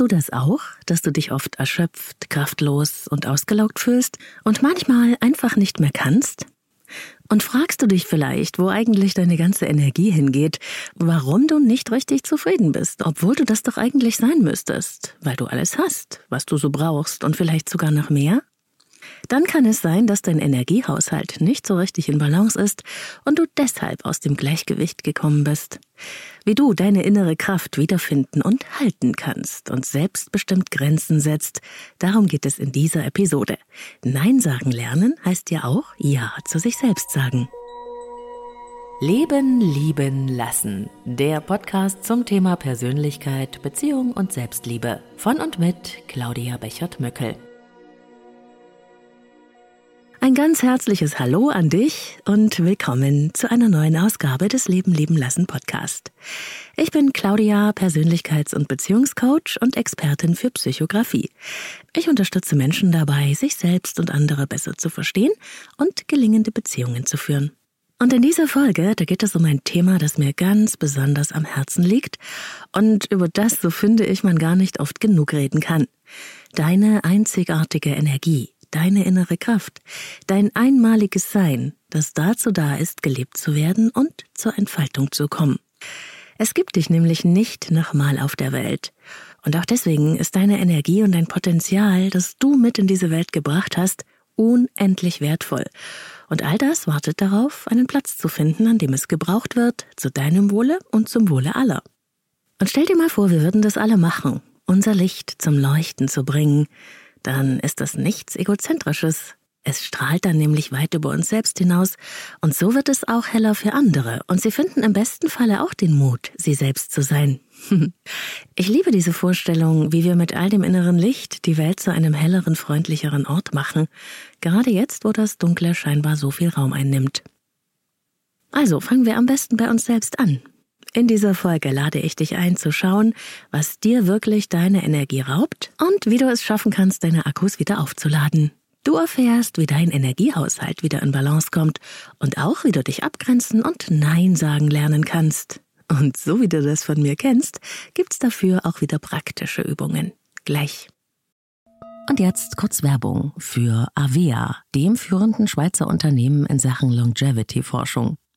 Du das auch, dass du dich oft erschöpft, kraftlos und ausgelaugt fühlst und manchmal einfach nicht mehr kannst? Und fragst du dich vielleicht, wo eigentlich deine ganze Energie hingeht, warum du nicht richtig zufrieden bist, obwohl du das doch eigentlich sein müsstest, weil du alles hast, was du so brauchst und vielleicht sogar noch mehr? Dann kann es sein, dass dein Energiehaushalt nicht so richtig in Balance ist und du deshalb aus dem Gleichgewicht gekommen bist. Wie du deine innere Kraft wiederfinden und halten kannst und selbstbestimmt Grenzen setzt, darum geht es in dieser Episode. Nein sagen lernen heißt ja auch Ja zu sich selbst sagen. Leben, lieben, lassen. Der Podcast zum Thema Persönlichkeit, Beziehung und Selbstliebe. Von und mit Claudia Bechert-Möckel. Ein ganz herzliches Hallo an dich und willkommen zu einer neuen Ausgabe des Leben leben lassen Podcast. Ich bin Claudia, Persönlichkeits- und Beziehungscoach und Expertin für Psychografie. Ich unterstütze Menschen dabei, sich selbst und andere besser zu verstehen und gelingende Beziehungen zu führen. Und in dieser Folge, da geht es um ein Thema, das mir ganz besonders am Herzen liegt und über das, so finde ich, man gar nicht oft genug reden kann. Deine einzigartige Energie deine innere Kraft, dein einmaliges Sein, das dazu da ist, gelebt zu werden und zur Entfaltung zu kommen. Es gibt dich nämlich nicht nochmal auf der Welt. Und auch deswegen ist deine Energie und dein Potenzial, das du mit in diese Welt gebracht hast, unendlich wertvoll. Und all das wartet darauf, einen Platz zu finden, an dem es gebraucht wird, zu deinem Wohle und zum Wohle aller. Und stell dir mal vor, wir würden das alle machen, unser Licht zum Leuchten zu bringen, dann ist das nichts Egozentrisches. Es strahlt dann nämlich weit über uns selbst hinaus, und so wird es auch heller für andere, und sie finden im besten Falle auch den Mut, sie selbst zu sein. ich liebe diese Vorstellung, wie wir mit all dem inneren Licht die Welt zu einem helleren, freundlicheren Ort machen, gerade jetzt, wo das Dunkle scheinbar so viel Raum einnimmt. Also fangen wir am besten bei uns selbst an. In dieser Folge lade ich dich ein zu schauen, was dir wirklich deine Energie raubt und wie du es schaffen kannst, deine Akkus wieder aufzuladen. Du erfährst, wie dein Energiehaushalt wieder in Balance kommt und auch, wie du dich abgrenzen und Nein sagen lernen kannst. Und so wie du das von mir kennst, gibt's dafür auch wieder praktische Übungen. Gleich. Und jetzt kurz Werbung für Avea, dem führenden Schweizer Unternehmen in Sachen Longevity-Forschung.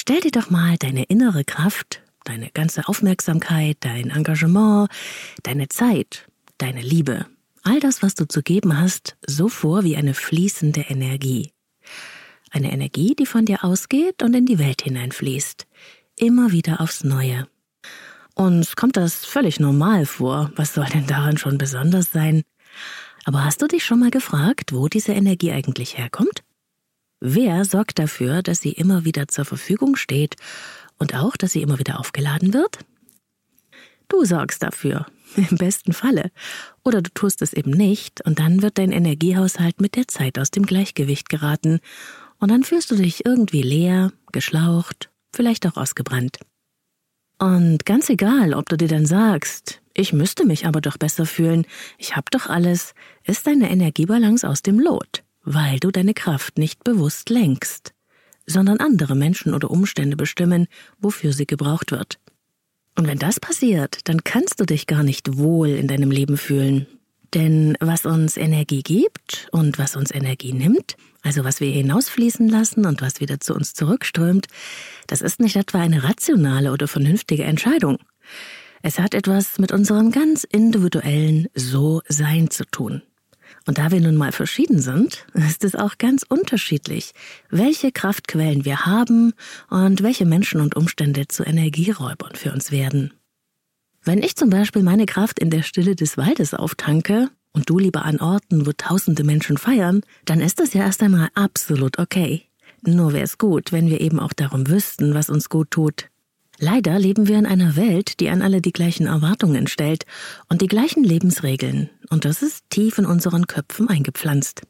Stell dir doch mal deine innere Kraft, deine ganze Aufmerksamkeit, dein Engagement, deine Zeit, deine Liebe, all das, was du zu geben hast, so vor wie eine fließende Energie. Eine Energie, die von dir ausgeht und in die Welt hineinfließt. Immer wieder aufs Neue. Uns kommt das völlig normal vor. Was soll denn daran schon besonders sein? Aber hast du dich schon mal gefragt, wo diese Energie eigentlich herkommt? Wer sorgt dafür, dass sie immer wieder zur Verfügung steht und auch, dass sie immer wieder aufgeladen wird? Du sorgst dafür, im besten Falle. Oder du tust es eben nicht und dann wird dein Energiehaushalt mit der Zeit aus dem Gleichgewicht geraten und dann fühlst du dich irgendwie leer, geschlaucht, vielleicht auch ausgebrannt. Und ganz egal, ob du dir dann sagst, ich müsste mich aber doch besser fühlen, ich hab doch alles, ist deine Energiebalance aus dem Lot weil du deine Kraft nicht bewusst lenkst, sondern andere Menschen oder Umstände bestimmen, wofür sie gebraucht wird. Und wenn das passiert, dann kannst du dich gar nicht wohl in deinem Leben fühlen. Denn was uns Energie gibt und was uns Energie nimmt, also was wir hinausfließen lassen und was wieder zu uns zurückströmt, das ist nicht etwa eine rationale oder vernünftige Entscheidung. Es hat etwas mit unserem ganz individuellen So-Sein zu tun. Und da wir nun mal verschieden sind, ist es auch ganz unterschiedlich, welche Kraftquellen wir haben und welche Menschen und Umstände zu Energieräubern für uns werden. Wenn ich zum Beispiel meine Kraft in der Stille des Waldes auftanke und du lieber an Orten, wo tausende Menschen feiern, dann ist das ja erst einmal absolut okay. Nur wäre es gut, wenn wir eben auch darum wüssten, was uns gut tut. Leider leben wir in einer Welt, die an alle die gleichen Erwartungen stellt und die gleichen Lebensregeln, und das ist tief in unseren Köpfen eingepflanzt.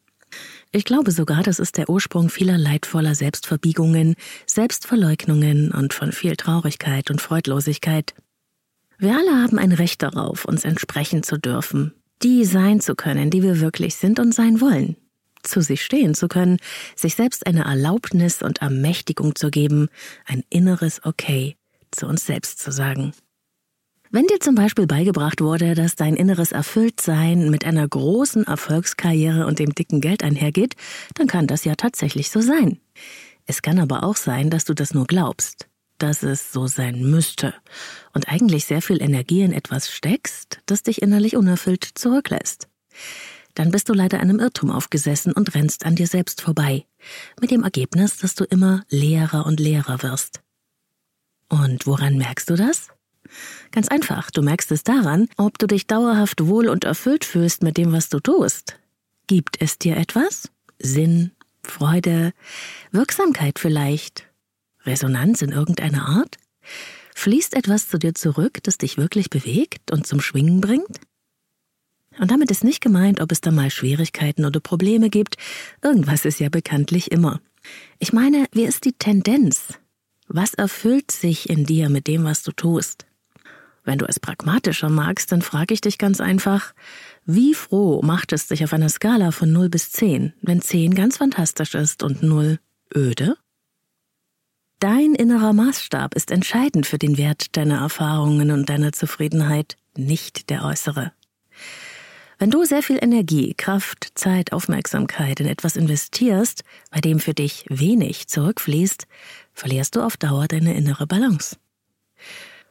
Ich glaube sogar, das ist der Ursprung vieler leidvoller Selbstverbiegungen, Selbstverleugnungen und von viel Traurigkeit und Freudlosigkeit. Wir alle haben ein Recht darauf, uns entsprechen zu dürfen, die sein zu können, die wir wirklich sind und sein wollen, zu sich stehen zu können, sich selbst eine Erlaubnis und Ermächtigung zu geben, ein inneres Okay zu uns selbst zu sagen. Wenn dir zum Beispiel beigebracht wurde, dass dein inneres Erfülltsein mit einer großen Erfolgskarriere und dem dicken Geld einhergeht, dann kann das ja tatsächlich so sein. Es kann aber auch sein, dass du das nur glaubst dass es so sein müsste und eigentlich sehr viel Energie in etwas steckst, das dich innerlich unerfüllt zurücklässt. Dann bist du leider einem Irrtum aufgesessen und rennst an dir selbst vorbei, mit dem Ergebnis, dass du immer leerer und leerer wirst. Und woran merkst du das? Ganz einfach, du merkst es daran, ob du dich dauerhaft wohl und erfüllt fühlst mit dem, was du tust. Gibt es dir etwas? Sinn, Freude, Wirksamkeit vielleicht, Resonanz in irgendeiner Art? Fließt etwas zu dir zurück, das dich wirklich bewegt und zum Schwingen bringt? Und damit ist nicht gemeint, ob es da mal Schwierigkeiten oder Probleme gibt. Irgendwas ist ja bekanntlich immer. Ich meine, wie ist die Tendenz? Was erfüllt sich in dir mit dem, was du tust? Wenn du es pragmatischer magst, dann frage ich dich ganz einfach, wie froh macht es dich auf einer Skala von 0 bis 10, wenn 10 ganz fantastisch ist und 0 öde? Dein innerer Maßstab ist entscheidend für den Wert deiner Erfahrungen und deiner Zufriedenheit, nicht der äußere. Wenn du sehr viel Energie, Kraft, Zeit, Aufmerksamkeit in etwas investierst, bei dem für dich wenig zurückfließt, verlierst du auf Dauer deine innere Balance.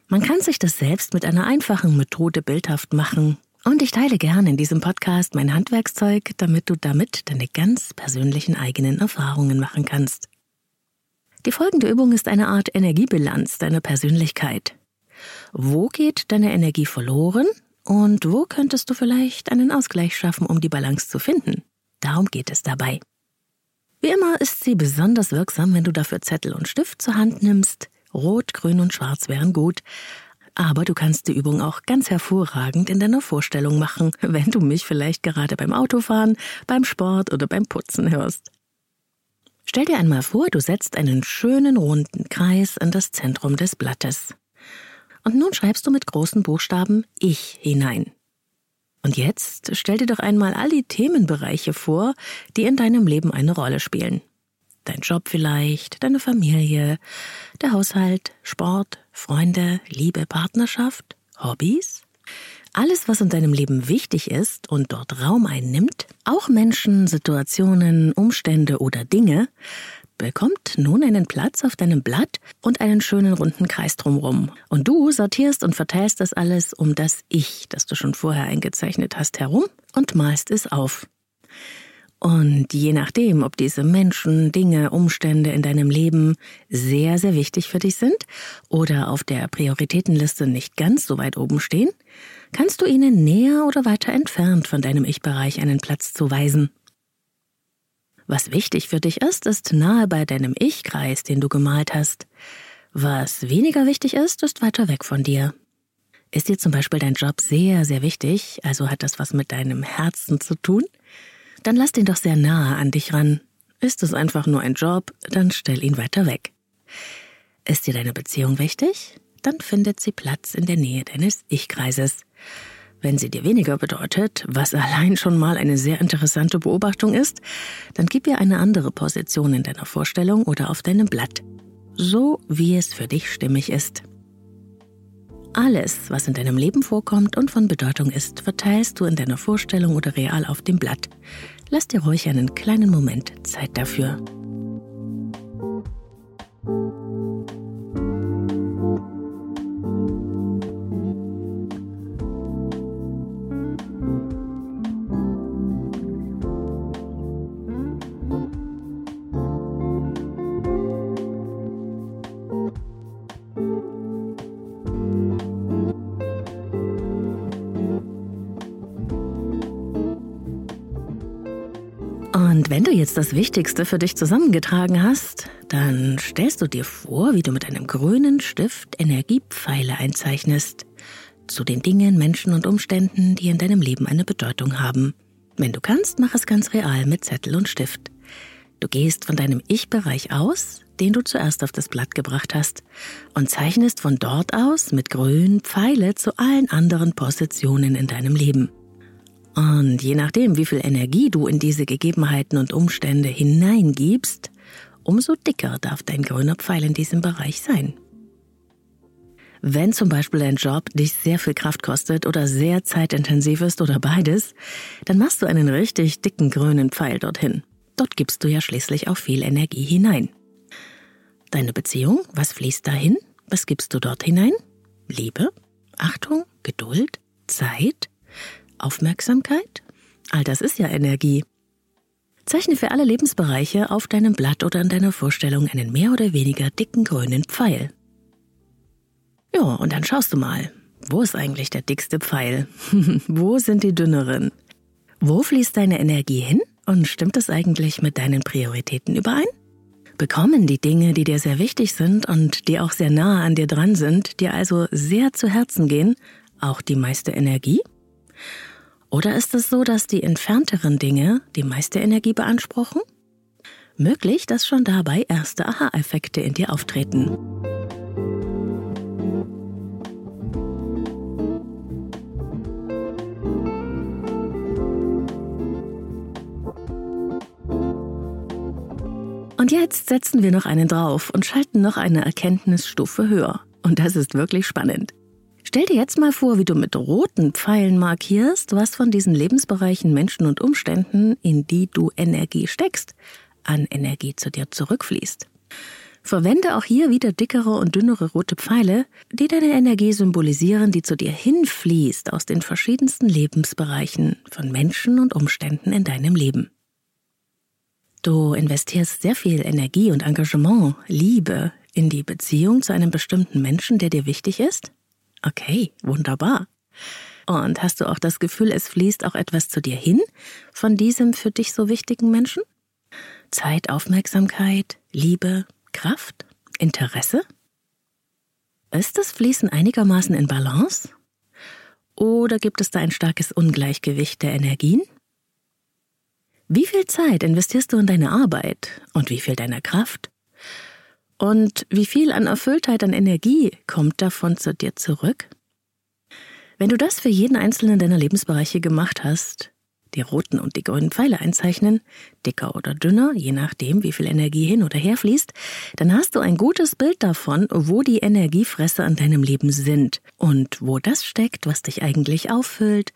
Man kann sich das selbst mit einer einfachen Methode bildhaft machen, und ich teile gerne in diesem Podcast mein Handwerkszeug, damit du damit deine ganz persönlichen eigenen Erfahrungen machen kannst. Die folgende Übung ist eine Art Energiebilanz deiner Persönlichkeit. Wo geht deine Energie verloren und wo könntest du vielleicht einen Ausgleich schaffen, um die Balance zu finden? Darum geht es dabei. Wie immer ist sie besonders wirksam, wenn du dafür Zettel und Stift zur Hand nimmst. Rot, Grün und Schwarz wären gut. Aber du kannst die Übung auch ganz hervorragend in deiner Vorstellung machen, wenn du mich vielleicht gerade beim Autofahren, beim Sport oder beim Putzen hörst. Stell dir einmal vor, du setzt einen schönen runden Kreis in das Zentrum des Blattes. Und nun schreibst du mit großen Buchstaben Ich hinein. Und jetzt stell dir doch einmal all die Themenbereiche vor, die in deinem Leben eine Rolle spielen. Dein Job vielleicht, deine Familie, der Haushalt, Sport, Freunde, Liebe, Partnerschaft, Hobbys, alles, was in deinem Leben wichtig ist und dort Raum einnimmt, auch Menschen, Situationen, Umstände oder Dinge, bekommt nun einen Platz auf deinem Blatt und einen schönen runden Kreis drumrum. Und du sortierst und verteilst das alles um das Ich, das du schon vorher eingezeichnet hast, herum und malst es auf. Und je nachdem, ob diese Menschen, Dinge, Umstände in deinem Leben sehr, sehr wichtig für dich sind oder auf der Prioritätenliste nicht ganz so weit oben stehen, kannst du ihnen näher oder weiter entfernt von deinem Ich-Bereich einen Platz zuweisen. Was wichtig für dich ist, ist nahe bei deinem Ich-Kreis, den du gemalt hast. Was weniger wichtig ist, ist weiter weg von dir. Ist dir zum Beispiel dein Job sehr, sehr wichtig, also hat das was mit deinem Herzen zu tun? Dann lass den doch sehr nahe an dich ran. Ist es einfach nur ein Job, dann stell ihn weiter weg. Ist dir deine Beziehung wichtig? Dann findet sie Platz in der Nähe deines Ich-Kreises. Wenn sie dir weniger bedeutet, was allein schon mal eine sehr interessante Beobachtung ist, dann gib ihr eine andere Position in deiner Vorstellung oder auf deinem Blatt. So wie es für dich stimmig ist. Alles, was in deinem Leben vorkommt und von Bedeutung ist, verteilst du in deiner Vorstellung oder real auf dem Blatt. Lass dir ruhig einen kleinen Moment Zeit dafür. Und wenn du jetzt das Wichtigste für dich zusammengetragen hast, dann stellst du dir vor, wie du mit einem grünen Stift Energiepfeile einzeichnest zu den Dingen, Menschen und Umständen, die in deinem Leben eine Bedeutung haben. Wenn du kannst, mach es ganz real mit Zettel und Stift. Du gehst von deinem Ich-Bereich aus, den du zuerst auf das Blatt gebracht hast, und zeichnest von dort aus mit grün Pfeile zu allen anderen Positionen in deinem Leben. Und je nachdem, wie viel Energie du in diese Gegebenheiten und Umstände hineingibst, umso dicker darf dein grüner Pfeil in diesem Bereich sein. Wenn zum Beispiel dein Job dich sehr viel Kraft kostet oder sehr zeitintensiv ist oder beides, dann machst du einen richtig dicken grünen Pfeil dorthin. Dort gibst du ja schließlich auch viel Energie hinein. Deine Beziehung, was fließt dahin? Was gibst du dort hinein? Liebe, Achtung, Geduld, Zeit, Aufmerksamkeit? All das ist ja Energie. Zeichne für alle Lebensbereiche auf deinem Blatt oder in deiner Vorstellung einen mehr oder weniger dicken grünen Pfeil. Ja, und dann schaust du mal, wo ist eigentlich der dickste Pfeil? wo sind die dünneren? Wo fließt deine Energie hin und stimmt es eigentlich mit deinen Prioritäten überein? Bekommen die Dinge, die dir sehr wichtig sind und die auch sehr nahe an dir dran sind, dir also sehr zu Herzen gehen, auch die meiste Energie? Oder ist es so, dass die entfernteren Dinge die meiste Energie beanspruchen? Möglich, dass schon dabei erste Aha-Effekte in dir auftreten. Und jetzt setzen wir noch einen drauf und schalten noch eine Erkenntnisstufe höher. Und das ist wirklich spannend. Stell dir jetzt mal vor, wie du mit roten Pfeilen markierst, was von diesen Lebensbereichen, Menschen und Umständen, in die du Energie steckst, an Energie zu dir zurückfließt. Verwende auch hier wieder dickere und dünnere rote Pfeile, die deine Energie symbolisieren, die zu dir hinfließt aus den verschiedensten Lebensbereichen von Menschen und Umständen in deinem Leben. Du investierst sehr viel Energie und Engagement, Liebe in die Beziehung zu einem bestimmten Menschen, der dir wichtig ist? Okay, wunderbar. Und hast du auch das Gefühl, es fließt auch etwas zu dir hin von diesem für dich so wichtigen Menschen? Zeit, Aufmerksamkeit, Liebe, Kraft, Interesse? Ist das Fließen einigermaßen in Balance? Oder gibt es da ein starkes Ungleichgewicht der Energien? Wie viel Zeit investierst du in deine Arbeit und wie viel deiner Kraft? Und wie viel an Erfülltheit, an Energie kommt davon zu dir zurück? Wenn du das für jeden einzelnen deiner Lebensbereiche gemacht hast, die roten und die grünen Pfeile einzeichnen, dicker oder dünner, je nachdem, wie viel Energie hin oder her fließt, dann hast du ein gutes Bild davon, wo die Energiefresser in deinem Leben sind und wo das steckt, was dich eigentlich auffüllt,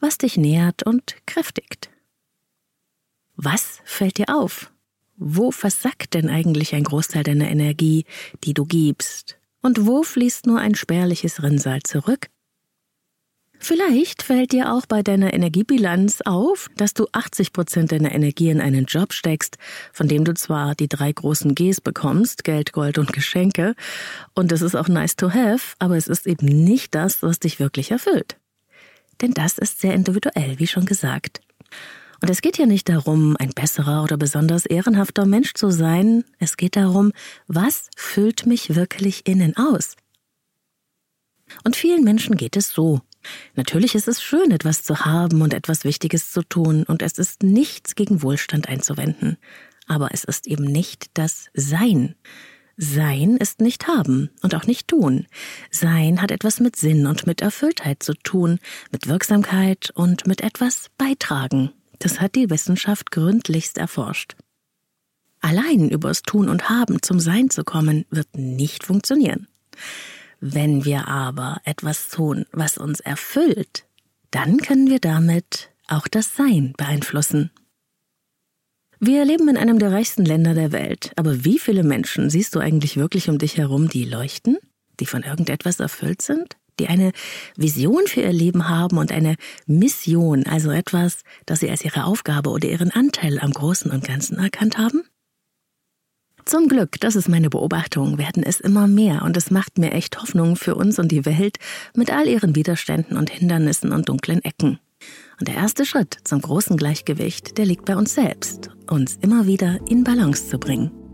was dich nährt und kräftigt. Was fällt dir auf? Wo versackt denn eigentlich ein Großteil deiner Energie, die du gibst? Und wo fließt nur ein spärliches Rinnsal zurück? Vielleicht fällt dir auch bei deiner Energiebilanz auf, dass du 80 Prozent deiner Energie in einen Job steckst, von dem du zwar die drei großen Gs bekommst, Geld, Gold und Geschenke, und es ist auch nice to have, aber es ist eben nicht das, was dich wirklich erfüllt. Denn das ist sehr individuell, wie schon gesagt. Und es geht ja nicht darum, ein besserer oder besonders ehrenhafter Mensch zu sein, es geht darum, was füllt mich wirklich innen aus? Und vielen Menschen geht es so. Natürlich ist es schön, etwas zu haben und etwas Wichtiges zu tun, und es ist nichts gegen Wohlstand einzuwenden. Aber es ist eben nicht das Sein. Sein ist nicht haben und auch nicht tun. Sein hat etwas mit Sinn und mit Erfülltheit zu tun, mit Wirksamkeit und mit etwas beitragen. Das hat die Wissenschaft gründlichst erforscht. Allein übers Tun und Haben zum Sein zu kommen, wird nicht funktionieren. Wenn wir aber etwas tun, was uns erfüllt, dann können wir damit auch das Sein beeinflussen. Wir leben in einem der reichsten Länder der Welt, aber wie viele Menschen siehst du eigentlich wirklich um dich herum, die leuchten, die von irgendetwas erfüllt sind, die eine Vision für ihr Leben haben und eine Mission, also etwas, das sie als ihre Aufgabe oder ihren Anteil am Großen und Ganzen erkannt haben? Zum Glück, das ist meine Beobachtung, werden es immer mehr und es macht mir echt Hoffnung für uns und die Welt mit all ihren Widerständen und Hindernissen und dunklen Ecken. Und der erste Schritt zum großen Gleichgewicht, der liegt bei uns selbst, uns immer wieder in Balance zu bringen.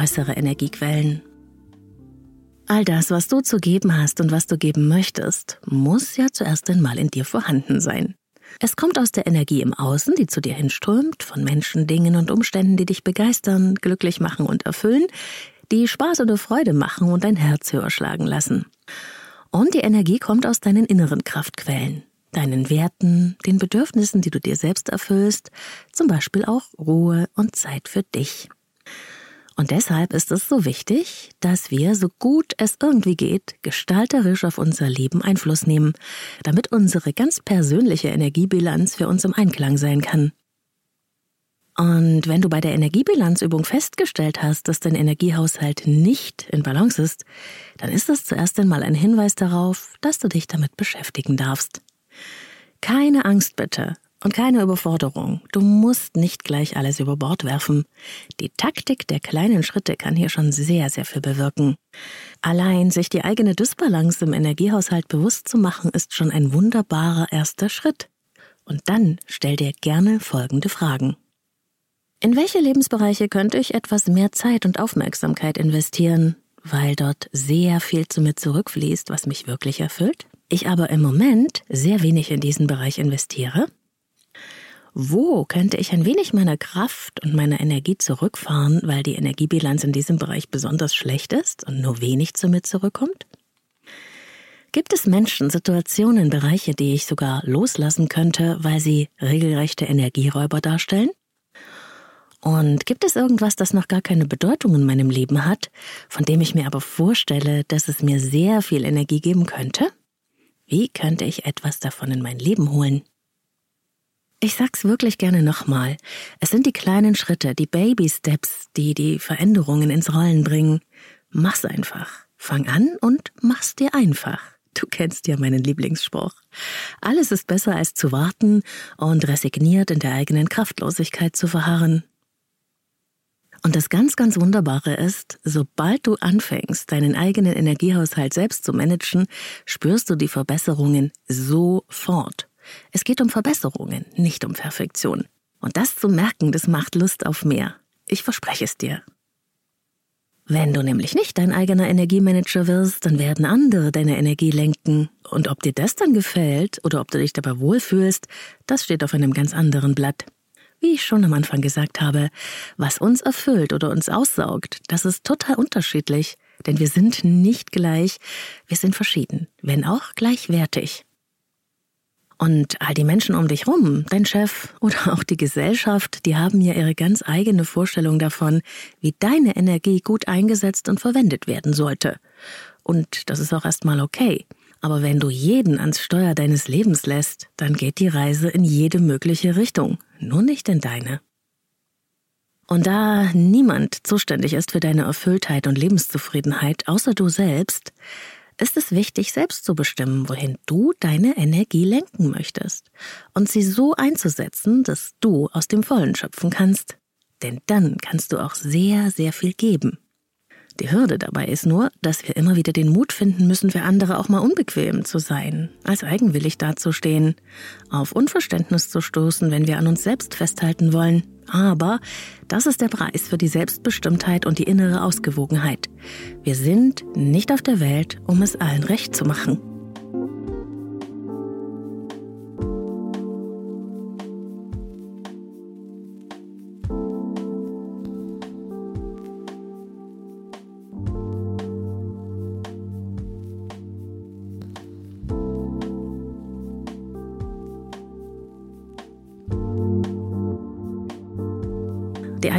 Äußere Energiequellen. All das, was du zu geben hast und was du geben möchtest, muss ja zuerst einmal in dir vorhanden sein. Es kommt aus der Energie im Außen, die zu dir hinströmt, von Menschen, Dingen und Umständen, die dich begeistern, glücklich machen und erfüllen, die Spaß oder Freude machen und dein Herz höher schlagen lassen. Und die Energie kommt aus deinen inneren Kraftquellen, deinen Werten, den Bedürfnissen, die du dir selbst erfüllst, zum Beispiel auch Ruhe und Zeit für dich. Und deshalb ist es so wichtig, dass wir, so gut es irgendwie geht, gestalterisch auf unser Leben Einfluss nehmen, damit unsere ganz persönliche Energiebilanz für uns im Einklang sein kann. Und wenn du bei der Energiebilanzübung festgestellt hast, dass dein Energiehaushalt nicht in Balance ist, dann ist das zuerst einmal ein Hinweis darauf, dass du dich damit beschäftigen darfst. Keine Angst bitte, und keine Überforderung. Du musst nicht gleich alles über Bord werfen. Die Taktik der kleinen Schritte kann hier schon sehr, sehr viel bewirken. Allein sich die eigene Dysbalance im Energiehaushalt bewusst zu machen, ist schon ein wunderbarer erster Schritt. Und dann stell dir gerne folgende Fragen. In welche Lebensbereiche könnte ich etwas mehr Zeit und Aufmerksamkeit investieren, weil dort sehr viel zu mir zurückfließt, was mich wirklich erfüllt? Ich aber im Moment sehr wenig in diesen Bereich investiere? Wo könnte ich ein wenig meiner Kraft und meiner Energie zurückfahren, weil die Energiebilanz in diesem Bereich besonders schlecht ist und nur wenig zu mir zurückkommt? Gibt es Menschen, Situationen, Bereiche, die ich sogar loslassen könnte, weil sie regelrechte Energieräuber darstellen? Und gibt es irgendwas, das noch gar keine Bedeutung in meinem Leben hat, von dem ich mir aber vorstelle, dass es mir sehr viel Energie geben könnte? Wie könnte ich etwas davon in mein Leben holen? Ich sag's wirklich gerne nochmal. Es sind die kleinen Schritte, die Baby Steps, die die Veränderungen ins Rollen bringen. Mach's einfach. Fang an und mach's dir einfach. Du kennst ja meinen Lieblingsspruch. Alles ist besser als zu warten und resigniert in der eigenen Kraftlosigkeit zu verharren. Und das ganz, ganz Wunderbare ist, sobald du anfängst, deinen eigenen Energiehaushalt selbst zu managen, spürst du die Verbesserungen sofort. Es geht um Verbesserungen, nicht um Perfektion. Und das zu merken, das macht Lust auf mehr. Ich verspreche es dir. Wenn du nämlich nicht dein eigener Energiemanager wirst, dann werden andere deine Energie lenken. Und ob dir das dann gefällt oder ob du dich dabei wohlfühlst, das steht auf einem ganz anderen Blatt. Wie ich schon am Anfang gesagt habe, was uns erfüllt oder uns aussaugt, das ist total unterschiedlich. Denn wir sind nicht gleich, wir sind verschieden, wenn auch gleichwertig. Und all die Menschen um dich rum, dein Chef oder auch die Gesellschaft, die haben ja ihre ganz eigene Vorstellung davon, wie deine Energie gut eingesetzt und verwendet werden sollte. Und das ist auch erstmal okay. Aber wenn du jeden ans Steuer deines Lebens lässt, dann geht die Reise in jede mögliche Richtung, nur nicht in deine. Und da niemand zuständig ist für deine Erfülltheit und Lebenszufriedenheit außer du selbst, ist es wichtig, selbst zu bestimmen, wohin du deine Energie lenken möchtest und sie so einzusetzen, dass du aus dem Vollen schöpfen kannst. Denn dann kannst du auch sehr, sehr viel geben. Die Hürde dabei ist nur, dass wir immer wieder den Mut finden müssen, für andere auch mal unbequem zu sein, als eigenwillig dazustehen, auf Unverständnis zu stoßen, wenn wir an uns selbst festhalten wollen. Aber das ist der Preis für die Selbstbestimmtheit und die innere Ausgewogenheit. Wir sind nicht auf der Welt, um es allen recht zu machen.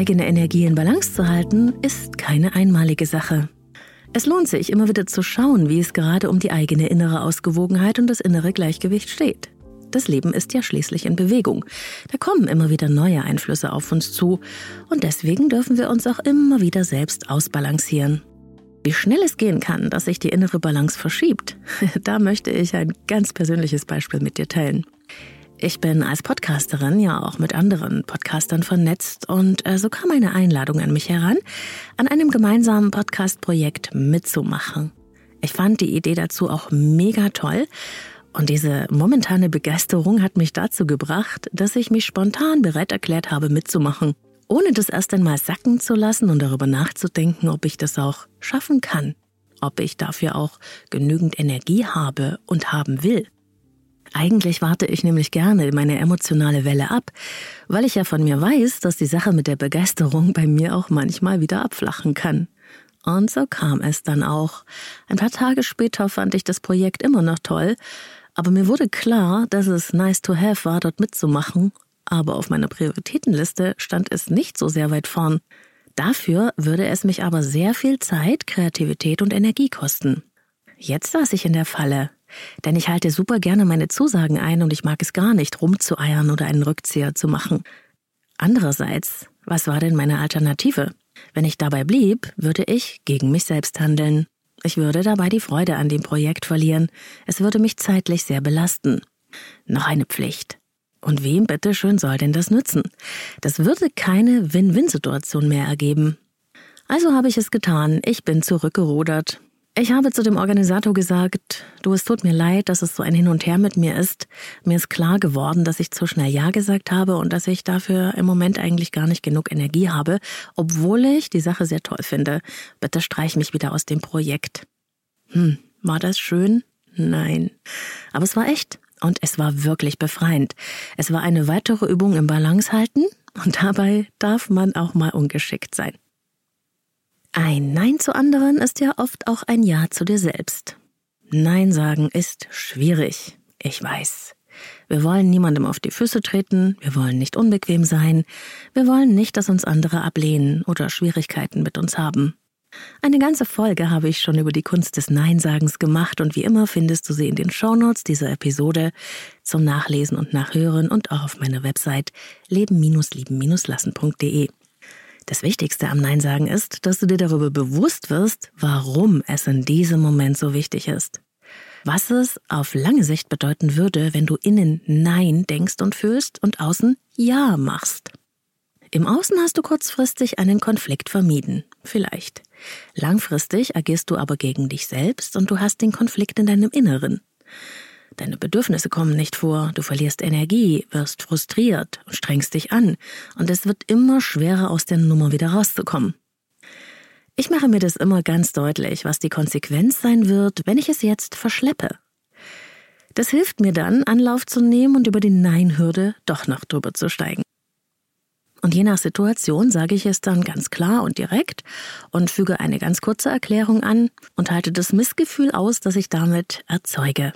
Eigene Energie in Balance zu halten, ist keine einmalige Sache. Es lohnt sich, immer wieder zu schauen, wie es gerade um die eigene innere Ausgewogenheit und das innere Gleichgewicht steht. Das Leben ist ja schließlich in Bewegung. Da kommen immer wieder neue Einflüsse auf uns zu und deswegen dürfen wir uns auch immer wieder selbst ausbalancieren. Wie schnell es gehen kann, dass sich die innere Balance verschiebt, da möchte ich ein ganz persönliches Beispiel mit dir teilen. Ich bin als Podcasterin ja auch mit anderen Podcastern vernetzt und äh, so kam eine Einladung an mich heran, an einem gemeinsamen Podcast-Projekt mitzumachen. Ich fand die Idee dazu auch mega toll und diese momentane Begeisterung hat mich dazu gebracht, dass ich mich spontan bereit erklärt habe mitzumachen, ohne das erst einmal sacken zu lassen und darüber nachzudenken, ob ich das auch schaffen kann, ob ich dafür auch genügend Energie habe und haben will. Eigentlich warte ich nämlich gerne meine emotionale Welle ab, weil ich ja von mir weiß, dass die Sache mit der Begeisterung bei mir auch manchmal wieder abflachen kann. Und so kam es dann auch. Ein paar Tage später fand ich das Projekt immer noch toll, aber mir wurde klar, dass es nice to have war, dort mitzumachen, aber auf meiner Prioritätenliste stand es nicht so sehr weit vorn. Dafür würde es mich aber sehr viel Zeit, Kreativität und Energie kosten. Jetzt saß ich in der Falle. Denn ich halte super gerne meine Zusagen ein und ich mag es gar nicht, rumzueiern oder einen Rückzieher zu machen. Andererseits, was war denn meine Alternative? Wenn ich dabei blieb, würde ich gegen mich selbst handeln. Ich würde dabei die Freude an dem Projekt verlieren. Es würde mich zeitlich sehr belasten. Noch eine Pflicht. Und wem bitteschön soll denn das nützen? Das würde keine Win-Win-Situation mehr ergeben. Also habe ich es getan. Ich bin zurückgerudert. Ich habe zu dem Organisator gesagt, du, es tut mir leid, dass es so ein Hin und Her mit mir ist. Mir ist klar geworden, dass ich zu schnell Ja gesagt habe und dass ich dafür im Moment eigentlich gar nicht genug Energie habe, obwohl ich die Sache sehr toll finde. Bitte streich mich wieder aus dem Projekt. Hm, war das schön? Nein. Aber es war echt. Und es war wirklich befreiend. Es war eine weitere Übung im Balance halten und dabei darf man auch mal ungeschickt sein. Ein Nein zu anderen ist ja oft auch ein Ja zu dir selbst. Nein sagen ist schwierig. Ich weiß. Wir wollen niemandem auf die Füße treten, wir wollen nicht unbequem sein, wir wollen nicht, dass uns andere ablehnen oder Schwierigkeiten mit uns haben. Eine ganze Folge habe ich schon über die Kunst des Neinsagens gemacht und wie immer findest du sie in den Shownotes dieser Episode zum Nachlesen und Nachhören und auch auf meiner Website leben-lieben-lassen.de. Das Wichtigste am Nein sagen ist, dass du dir darüber bewusst wirst, warum es in diesem Moment so wichtig ist. Was es auf lange Sicht bedeuten würde, wenn du innen Nein denkst und fühlst und außen Ja machst. Im Außen hast du kurzfristig einen Konflikt vermieden. Vielleicht. Langfristig agierst du aber gegen dich selbst und du hast den Konflikt in deinem Inneren. Deine Bedürfnisse kommen nicht vor, du verlierst Energie, wirst frustriert und strengst dich an, und es wird immer schwerer, aus der Nummer wieder rauszukommen. Ich mache mir das immer ganz deutlich, was die Konsequenz sein wird, wenn ich es jetzt verschleppe. Das hilft mir dann, Anlauf zu nehmen und über die Nein-Hürde doch noch drüber zu steigen. Und je nach Situation sage ich es dann ganz klar und direkt und füge eine ganz kurze Erklärung an und halte das Missgefühl aus, das ich damit erzeuge.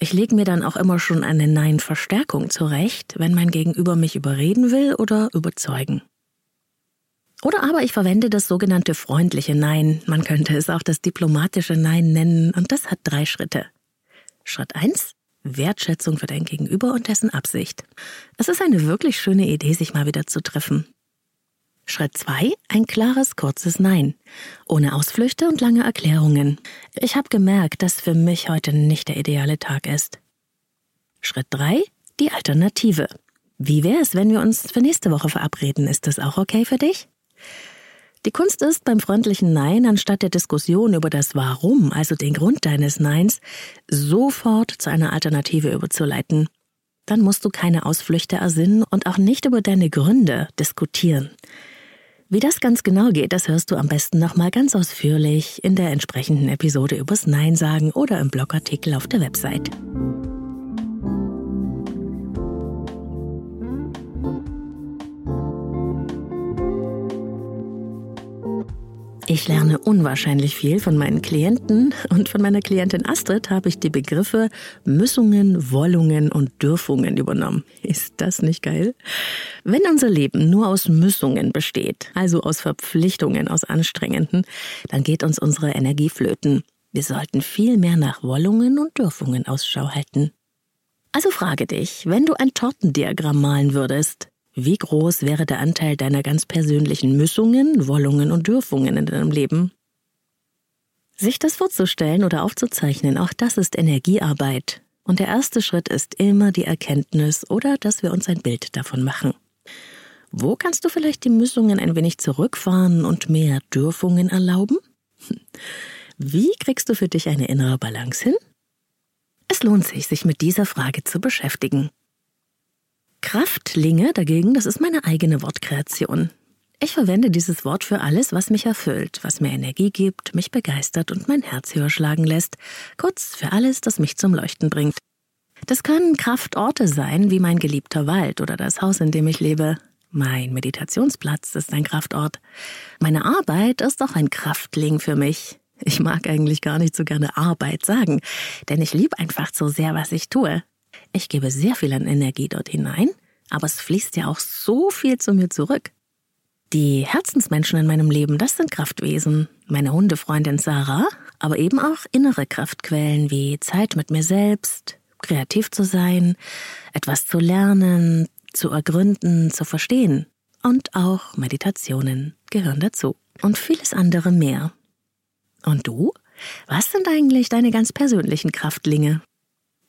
Ich lege mir dann auch immer schon eine Nein-Verstärkung zurecht, wenn mein Gegenüber mich überreden will oder überzeugen. Oder aber ich verwende das sogenannte freundliche Nein, man könnte es auch das diplomatische Nein nennen, und das hat drei Schritte. Schritt eins: Wertschätzung für dein Gegenüber und dessen Absicht. Es ist eine wirklich schöne Idee, sich mal wieder zu treffen. Schritt 2. Ein klares, kurzes Nein. Ohne Ausflüchte und lange Erklärungen. Ich habe gemerkt, dass für mich heute nicht der ideale Tag ist. Schritt 3. Die Alternative. Wie wäre es, wenn wir uns für nächste Woche verabreden? Ist das auch okay für dich? Die Kunst ist beim freundlichen Nein, anstatt der Diskussion über das Warum, also den Grund deines Neins, sofort zu einer Alternative überzuleiten. Dann musst du keine Ausflüchte ersinnen und auch nicht über deine Gründe diskutieren. Wie das ganz genau geht, das hörst du am besten nochmal ganz ausführlich in der entsprechenden Episode übers Nein sagen oder im Blogartikel auf der Website. Ich lerne unwahrscheinlich viel von meinen Klienten und von meiner Klientin Astrid habe ich die Begriffe Müssungen, Wollungen und Dürfungen übernommen. Ist das nicht geil? Wenn unser Leben nur aus Müssungen besteht, also aus Verpflichtungen, aus Anstrengenden, dann geht uns unsere Energie flöten. Wir sollten viel mehr nach Wollungen und Dürfungen Ausschau halten. Also frage dich, wenn du ein Tortendiagramm malen würdest, wie groß wäre der Anteil deiner ganz persönlichen Müssungen, Wollungen und Dürfungen in deinem Leben? Sich das vorzustellen oder aufzuzeichnen, auch das ist Energiearbeit. Und der erste Schritt ist immer die Erkenntnis oder dass wir uns ein Bild davon machen. Wo kannst du vielleicht die Müssungen ein wenig zurückfahren und mehr Dürfungen erlauben? Wie kriegst du für dich eine innere Balance hin? Es lohnt sich, sich mit dieser Frage zu beschäftigen. Kraftlinge dagegen, das ist meine eigene Wortkreation. Ich verwende dieses Wort für alles, was mich erfüllt, was mir Energie gibt, mich begeistert und mein Herz höher schlagen lässt. Kurz für alles, das mich zum Leuchten bringt. Das können Kraftorte sein, wie mein geliebter Wald oder das Haus, in dem ich lebe. Mein Meditationsplatz ist ein Kraftort. Meine Arbeit ist auch ein Kraftling für mich. Ich mag eigentlich gar nicht so gerne Arbeit sagen, denn ich liebe einfach so sehr, was ich tue. Ich gebe sehr viel an Energie dort hinein, aber es fließt ja auch so viel zu mir zurück. Die Herzensmenschen in meinem Leben, das sind Kraftwesen. Meine Hundefreundin Sarah, aber eben auch innere Kraftquellen wie Zeit mit mir selbst, kreativ zu sein, etwas zu lernen, zu ergründen, zu verstehen. Und auch Meditationen gehören dazu. Und vieles andere mehr. Und du? Was sind eigentlich deine ganz persönlichen Kraftlinge?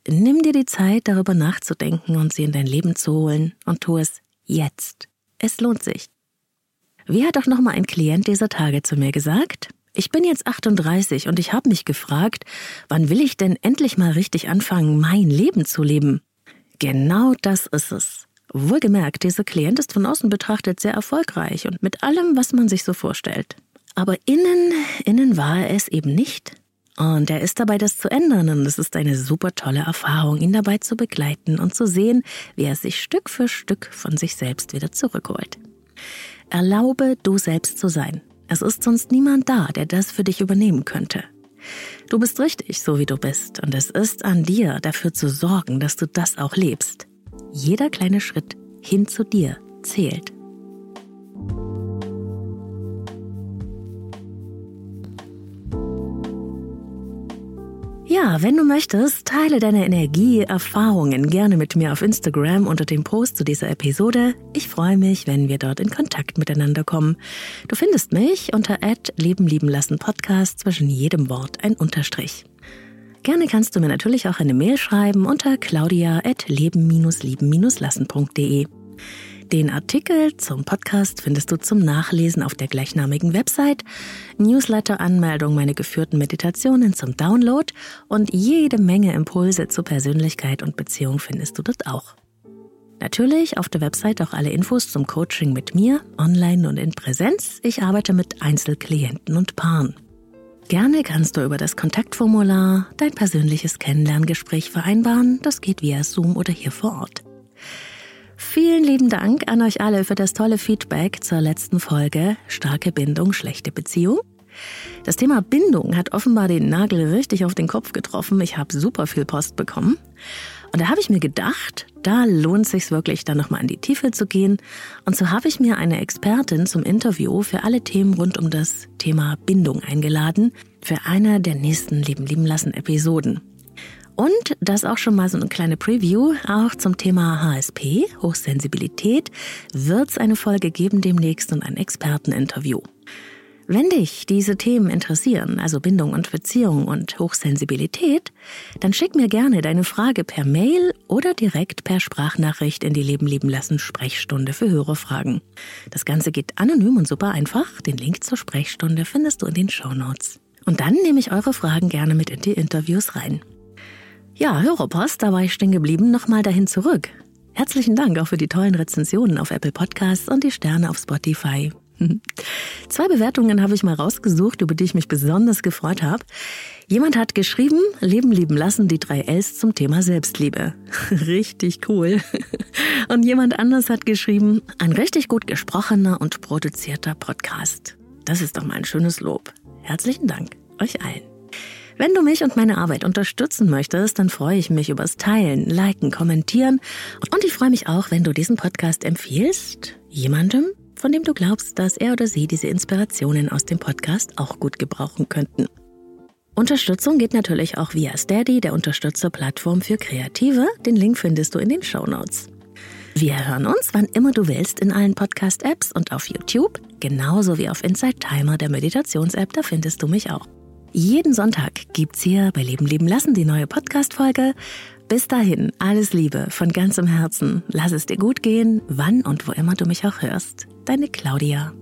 Nimm dir die Zeit, darüber nachzudenken und sie in dein Leben zu holen und tu es jetzt. Es lohnt sich. Wie hat auch noch mal ein Klient dieser Tage zu mir gesagt? Ich bin jetzt 38 und ich habe mich gefragt, wann will ich denn endlich mal richtig anfangen, mein Leben zu leben? Genau das ist es. Wohlgemerkt, dieser Klient ist von außen betrachtet sehr erfolgreich und mit allem, was man sich so vorstellt. Aber innen, innen war er es eben nicht. Und er ist dabei, das zu ändern. Und es ist eine super tolle Erfahrung, ihn dabei zu begleiten und zu sehen, wie er sich Stück für Stück von sich selbst wieder zurückholt. Erlaube, du selbst zu sein. Es ist sonst niemand da, der das für dich übernehmen könnte. Du bist richtig, so wie du bist. Und es ist an dir, dafür zu sorgen, dass du das auch lebst. Jeder kleine Schritt hin zu dir zählt. Ja, wenn du möchtest, teile deine Energie, Erfahrungen gerne mit mir auf Instagram unter dem Post zu dieser Episode. Ich freue mich, wenn wir dort in Kontakt miteinander kommen. Du findest mich unter Leben lieben lassen Podcast zwischen jedem Wort ein Unterstrich. Gerne kannst du mir natürlich auch eine Mail schreiben unter claudia at leben-lieben-lassen.de. Den Artikel zum Podcast findest du zum Nachlesen auf der gleichnamigen Website, Newsletter-Anmeldung, meine geführten Meditationen zum Download und jede Menge Impulse zu Persönlichkeit und Beziehung findest du dort auch. Natürlich auf der Website auch alle Infos zum Coaching mit mir, online und in Präsenz. Ich arbeite mit Einzelklienten und Paaren. Gerne kannst du über das Kontaktformular dein persönliches Kennenlerngespräch vereinbaren. Das geht via Zoom oder hier vor Ort. Vielen lieben Dank an euch alle für das tolle Feedback zur letzten Folge Starke Bindung, schlechte Beziehung. Das Thema Bindung hat offenbar den Nagel richtig auf den Kopf getroffen. Ich habe super viel Post bekommen. Und da habe ich mir gedacht, da lohnt sich wirklich, dann nochmal in die Tiefe zu gehen. Und so habe ich mir eine Expertin zum Interview für alle Themen rund um das Thema Bindung eingeladen, für eine der nächsten Leben lieben lassen Episoden. Und das auch schon mal so eine kleine Preview, auch zum Thema HSP, Hochsensibilität, wird es eine Folge geben demnächst und ein Experteninterview. Wenn dich diese Themen interessieren, also Bindung und Beziehung und Hochsensibilität, dann schick mir gerne deine Frage per Mail oder direkt per Sprachnachricht in die Leben lieben lassen Sprechstunde für Hörerfragen. Das Ganze geht anonym und super einfach. Den Link zur Sprechstunde findest du in den Show Notes. Und dann nehme ich eure Fragen gerne mit in die Interviews rein. Ja, Hörerpost, da war ich stehen geblieben, nochmal dahin zurück. Herzlichen Dank auch für die tollen Rezensionen auf Apple Podcasts und die Sterne auf Spotify. Zwei Bewertungen habe ich mal rausgesucht, über die ich mich besonders gefreut habe. Jemand hat geschrieben, Leben lieben lassen, die drei Ls zum Thema Selbstliebe. Richtig cool. Und jemand anders hat geschrieben, ein richtig gut gesprochener und produzierter Podcast. Das ist doch mal ein schönes Lob. Herzlichen Dank euch allen. Wenn du mich und meine Arbeit unterstützen möchtest, dann freue ich mich übers Teilen, Liken, Kommentieren und ich freue mich auch, wenn du diesen Podcast empfiehlst, jemandem, von dem du glaubst, dass er oder sie diese Inspirationen aus dem Podcast auch gut gebrauchen könnten. Unterstützung geht natürlich auch via Steady, der Unterstützerplattform für Kreative. Den Link findest du in den Show Notes. Wir hören uns, wann immer du willst, in allen Podcast-Apps und auf YouTube, genauso wie auf Inside Timer, der Meditations-App, da findest du mich auch. Jeden Sonntag gibt's hier bei Leben leben lassen die neue Podcast-Folge. Bis dahin, alles Liebe von ganzem Herzen. Lass es dir gut gehen, wann und wo immer du mich auch hörst. Deine Claudia.